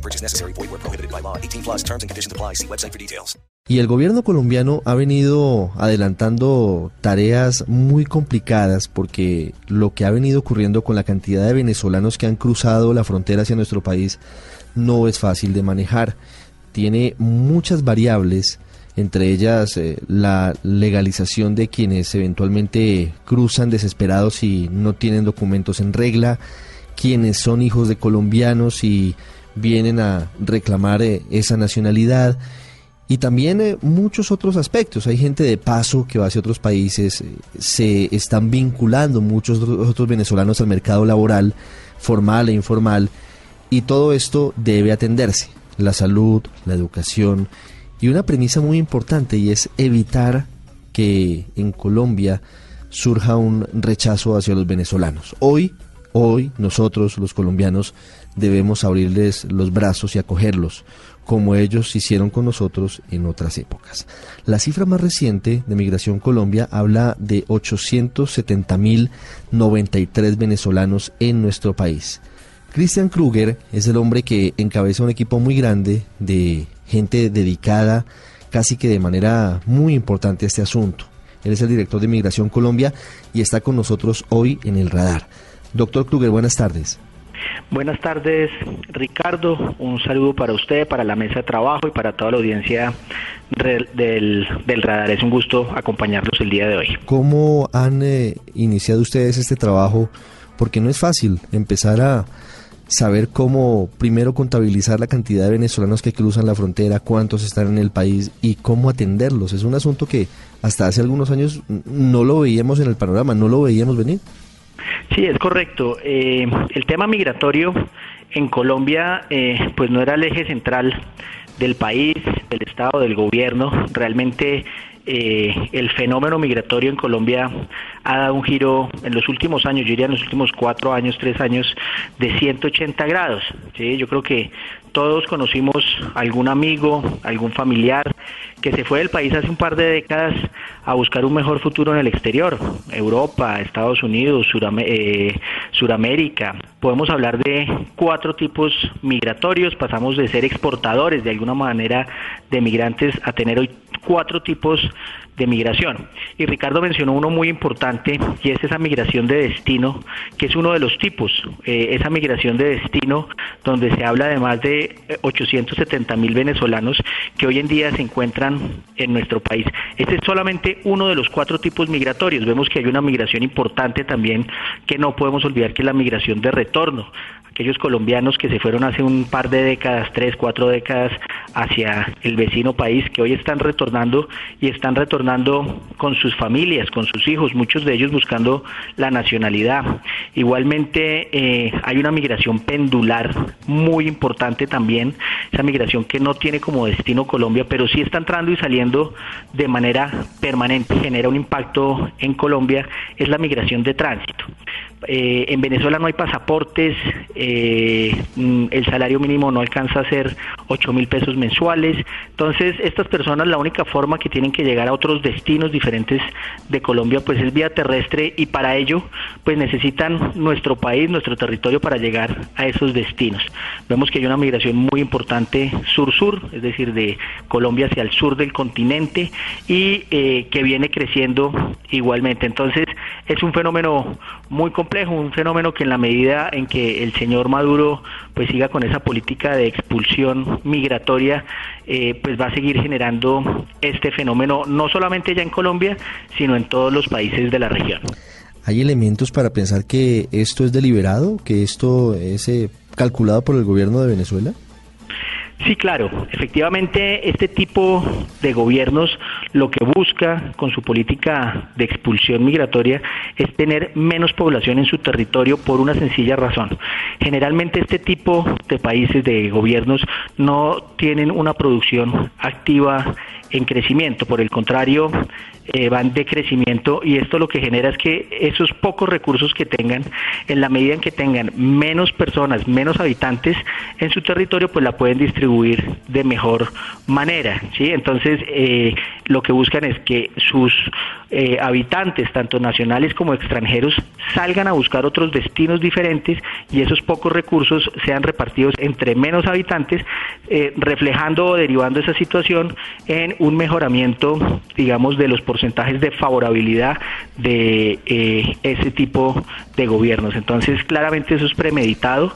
No purchase necessary. Void where prohibited by law. 18 plus terms and conditions apply. See website for details. Y el gobierno colombiano ha venido adelantando tareas muy complicadas porque lo que ha venido ocurriendo con la cantidad de venezolanos que han cruzado la frontera hacia nuestro país no es fácil de manejar. Tiene muchas variables, entre ellas eh, la legalización de quienes eventualmente cruzan desesperados y no tienen documentos en regla, quienes son hijos de colombianos y vienen a reclamar eh, esa nacionalidad y también eh, muchos otros aspectos. Hay gente de paso que va hacia otros países, eh, se están vinculando muchos otros otros venezolanos al mercado laboral, formal e informal, y todo esto debe atenderse. La salud, la educación y una premisa muy importante y es evitar que en Colombia surja un rechazo hacia los venezolanos. Hoy, hoy nosotros los colombianos debemos abrirles los brazos y acogerlos, como ellos hicieron con nosotros en otras épocas. La cifra más reciente de Migración Colombia habla de 870.093 venezolanos en nuestro país. Christian Kruger es el hombre que encabeza un equipo muy grande de gente dedicada casi que de manera muy importante a este asunto. Él es el director de Migración Colombia y está con nosotros hoy en el radar. Doctor Kruger, buenas tardes. Buenas tardes, Ricardo. Un saludo para usted, para la mesa de trabajo y para toda la audiencia del, del radar. Es un gusto acompañarlos el día de hoy. ¿Cómo han eh, iniciado ustedes este trabajo? Porque no es fácil empezar a saber cómo primero contabilizar la cantidad de venezolanos que cruzan la frontera, cuántos están en el país y cómo atenderlos. Es un asunto que hasta hace algunos años no lo veíamos en el panorama, no lo veíamos venir. Sí, es correcto. Eh, el tema migratorio en Colombia, eh, pues no era el eje central del país, del Estado, del gobierno. Realmente eh, el fenómeno migratorio en Colombia ha dado un giro en los últimos años, yo diría en los últimos cuatro años, tres años, de 180 grados. ¿sí? Yo creo que todos conocimos algún amigo, algún familiar que se fue del país hace un par de décadas a buscar un mejor futuro en el exterior, Europa, Estados Unidos, Surame- eh, Suramérica. Podemos hablar de cuatro tipos migratorios, pasamos de ser exportadores de alguna manera de migrantes a tener hoy cuatro tipos de migración. Y Ricardo mencionó uno muy importante y es esa migración de destino, que es uno de los tipos, eh, esa migración de destino donde se habla de más de eh, 870 mil venezolanos que hoy en día se encuentran en nuestro país. Este es solamente uno de los cuatro tipos migratorios. Vemos que hay una migración importante también que no podemos olvidar que es la migración de retorno. Aquellos colombianos que se fueron hace un par de décadas, tres, cuatro décadas hacia el vecino país, que hoy están retornando y están retornando con sus familias, con sus hijos, muchos de ellos buscando la nacionalidad. Igualmente eh, hay una migración pendular muy importante también, esa migración que no tiene como destino Colombia, pero sí está entrando y saliendo de manera permanente, genera un impacto en Colombia, es la migración de tránsito. Eh, en Venezuela no hay pasaportes, eh, mm, el salario mínimo no alcanza a ser 8 mil pesos mensuales. Entonces, estas personas la única forma que tienen que llegar a otros destinos diferentes de Colombia, pues es vía terrestre y para ello, pues necesitan nuestro país, nuestro territorio para llegar a esos destinos. Vemos que hay una migración muy importante sur-sur, es decir, de Colombia hacia el sur del continente y eh, que viene creciendo igualmente. Entonces, es un fenómeno muy complejo, un fenómeno que en la medida en que el señor Maduro pues siga con esa política de expulsión migratoria, eh, pues va a seguir generando este fenómeno no solamente ya en Colombia, sino en todos los países de la región. ¿Hay elementos para pensar que esto es deliberado, que esto es eh, calculado por el gobierno de Venezuela? Sí, claro. Efectivamente, este tipo de gobiernos lo que busca con su política de expulsión migratoria es tener menos población en su territorio por una sencilla razón. Generalmente este tipo de países, de gobiernos, no tienen una producción activa en crecimiento, por el contrario, eh, van de crecimiento y esto lo que genera es que esos pocos recursos que tengan, en la medida en que tengan menos personas, menos habitantes en su territorio, pues la pueden distribuir de mejor manera. ¿sí? Entonces, eh, lo que buscan es que sus eh, habitantes, tanto nacionales como extranjeros, salgan a buscar otros destinos diferentes y esos pocos recursos sean repartidos entre menos habitantes, reflejando o derivando esa situación en un mejoramiento, digamos, de los porcentajes de favorabilidad de eh, ese tipo de gobiernos. Entonces, claramente eso es premeditado.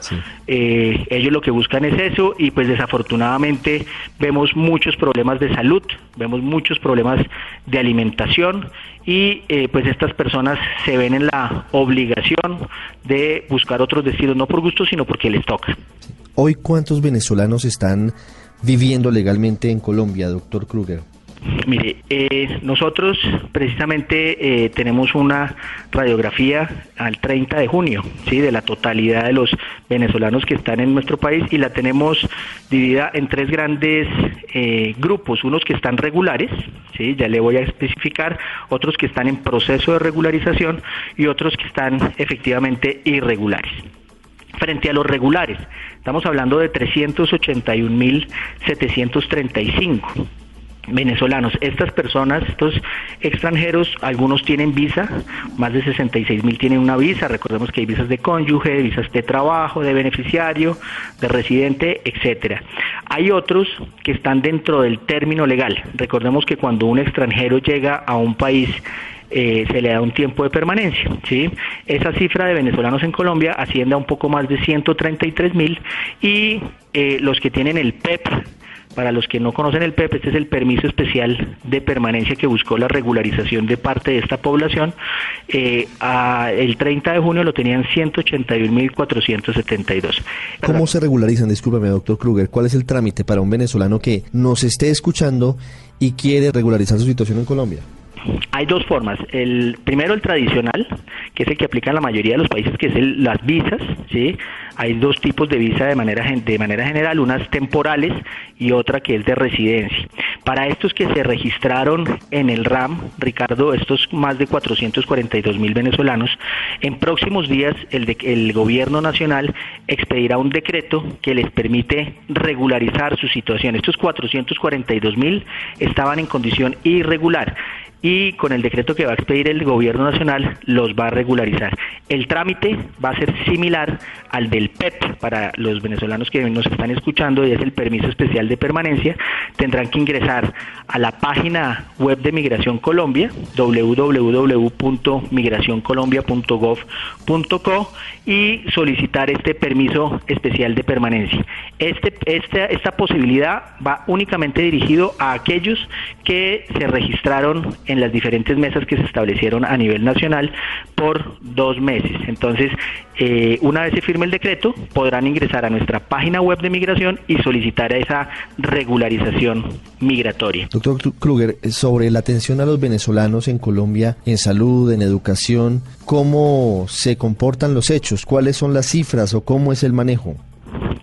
Eh, ellos lo que buscan es eso y pues desafortunadamente vemos muchos problemas de salud, vemos muchos problemas de alimentación y eh, pues estas personas se ven en la obligación de buscar otros destinos, no por gusto, sino porque les toca. Hoy, ¿cuántos venezolanos están viviendo legalmente en Colombia, doctor Kruger? Mire, eh, nosotros precisamente eh, tenemos una radiografía al 30 de junio, ¿sí? de la totalidad de los venezolanos que están en nuestro país y la tenemos dividida en tres grandes eh, grupos, unos que están regulares, ¿sí? ya le voy a especificar, otros que están en proceso de regularización y otros que están efectivamente irregulares frente a los regulares. Estamos hablando de 381.735 venezolanos. Estas personas, estos extranjeros, algunos tienen visa, más de 66 mil tienen una visa, recordemos que hay visas de cónyuge, visas de trabajo, de beneficiario, de residente, etcétera. Hay otros que están dentro del término legal. Recordemos que cuando un extranjero llega a un país eh, se le da un tiempo de permanencia. ¿sí? Esa cifra de venezolanos en Colombia asciende a un poco más de 133 mil y eh, los que tienen el PEP para los que no conocen el PEP, este es el permiso especial de permanencia que buscó la regularización de parte de esta población. Eh, el 30 de junio lo tenían 181.472. ¿Cómo se regularizan? Discúlpame, doctor Kruger. ¿Cuál es el trámite para un venezolano que nos esté escuchando y quiere regularizar su situación en Colombia? Hay dos formas. El primero el tradicional, que es el que aplica en la mayoría de los países, que es las visas, ¿sí? Hay dos tipos de visa de manera de manera general, unas temporales y otra que es de residencia. Para estos que se registraron en el RAM, Ricardo, estos más de 442 mil venezolanos, en próximos días el, de, el gobierno nacional expedirá un decreto que les permite regularizar su situación. Estos 442 mil estaban en condición irregular y con el decreto que va a expedir el gobierno nacional los va a regularizar. El trámite va a ser similar al del PEP para los venezolanos que nos están escuchando y es el permiso especial de permanencia. Tendrán que ingresar a la página web de Migración Colombia, www.migracioncolombia.gov.co y solicitar este permiso especial de permanencia. Este, esta, esta posibilidad va únicamente dirigido a aquellos que se registraron en las diferentes mesas que se establecieron a nivel nacional por dos meses. Entonces, eh, una vez se firme el decreto, podrán ingresar a nuestra página web de migración y solicitar esa regularización migratoria. Doctor Kruger, sobre la atención a los venezolanos en Colombia, en salud, en educación, ¿cómo se comportan los hechos? ¿Cuáles son las cifras o cómo es el manejo?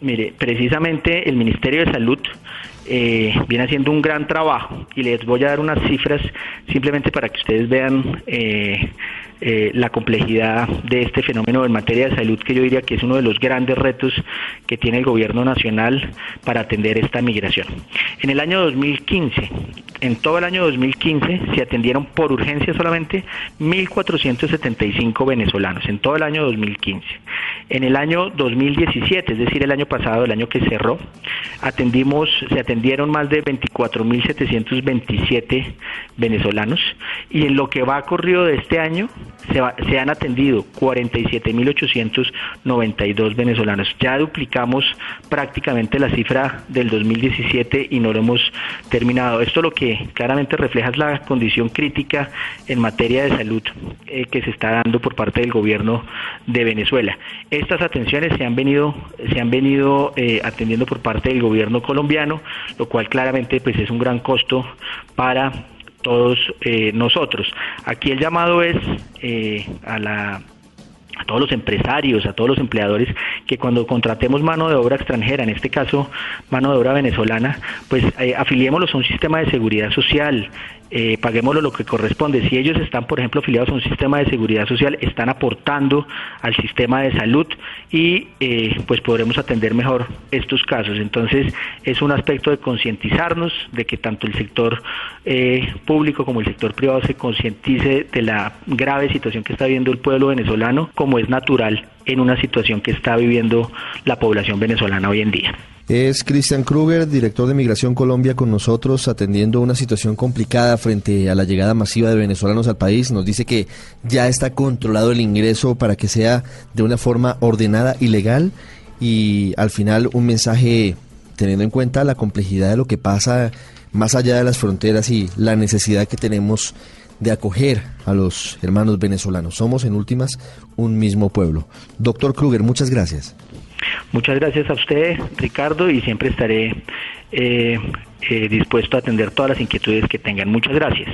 Mire, precisamente el Ministerio de Salud eh, viene haciendo un gran trabajo y les voy a dar unas cifras simplemente para que ustedes vean eh, eh, la complejidad de este fenómeno en materia de salud, que yo diría que es uno de los grandes retos que tiene el gobierno nacional para atender esta migración. En el año 2015, en todo el año 2015, se atendieron por urgencia solamente 1.475 venezolanos, en todo el año 2015. En el año 2017, es decir, el año pasado, el año que cerró, atendimos, se atendieron más de 24.727 venezolanos y en lo que va corrido de este año se, han atendido 47.892 venezolanos. Ya duplicamos prácticamente la cifra del 2017 y no lo hemos terminado. Esto lo que claramente refleja es la condición crítica en materia de salud eh, que se está dando por parte del gobierno de Venezuela. Estas atenciones se han venido, se han venido eh, atendiendo por parte del gobierno colombiano, lo cual claramente pues es un gran costo para todos nosotros. Aquí el llamado es a la a todos los empresarios, a todos los empleadores, que cuando contratemos mano de obra extranjera, en este caso mano de obra venezolana, pues eh, afiliémoslos a un sistema de seguridad social, eh, paguémoslo lo que corresponde. Si ellos están, por ejemplo, afiliados a un sistema de seguridad social, están aportando al sistema de salud y eh, pues podremos atender mejor estos casos. Entonces es un aspecto de concientizarnos, de que tanto el sector eh, público como el sector privado se concientice de la grave situación que está viviendo el pueblo venezolano, es natural en una situación que está viviendo la población venezolana hoy en día. Es Cristian Kruger, director de Migración Colombia, con nosotros atendiendo una situación complicada frente a la llegada masiva de venezolanos al país. Nos dice que ya está controlado el ingreso para que sea de una forma ordenada y legal y al final un mensaje teniendo en cuenta la complejidad de lo que pasa más allá de las fronteras y la necesidad que tenemos de acoger a los hermanos venezolanos. Somos en últimas un mismo pueblo. Doctor Kruger, muchas gracias. Muchas gracias a usted, Ricardo, y siempre estaré eh, eh, dispuesto a atender todas las inquietudes que tengan. Muchas gracias.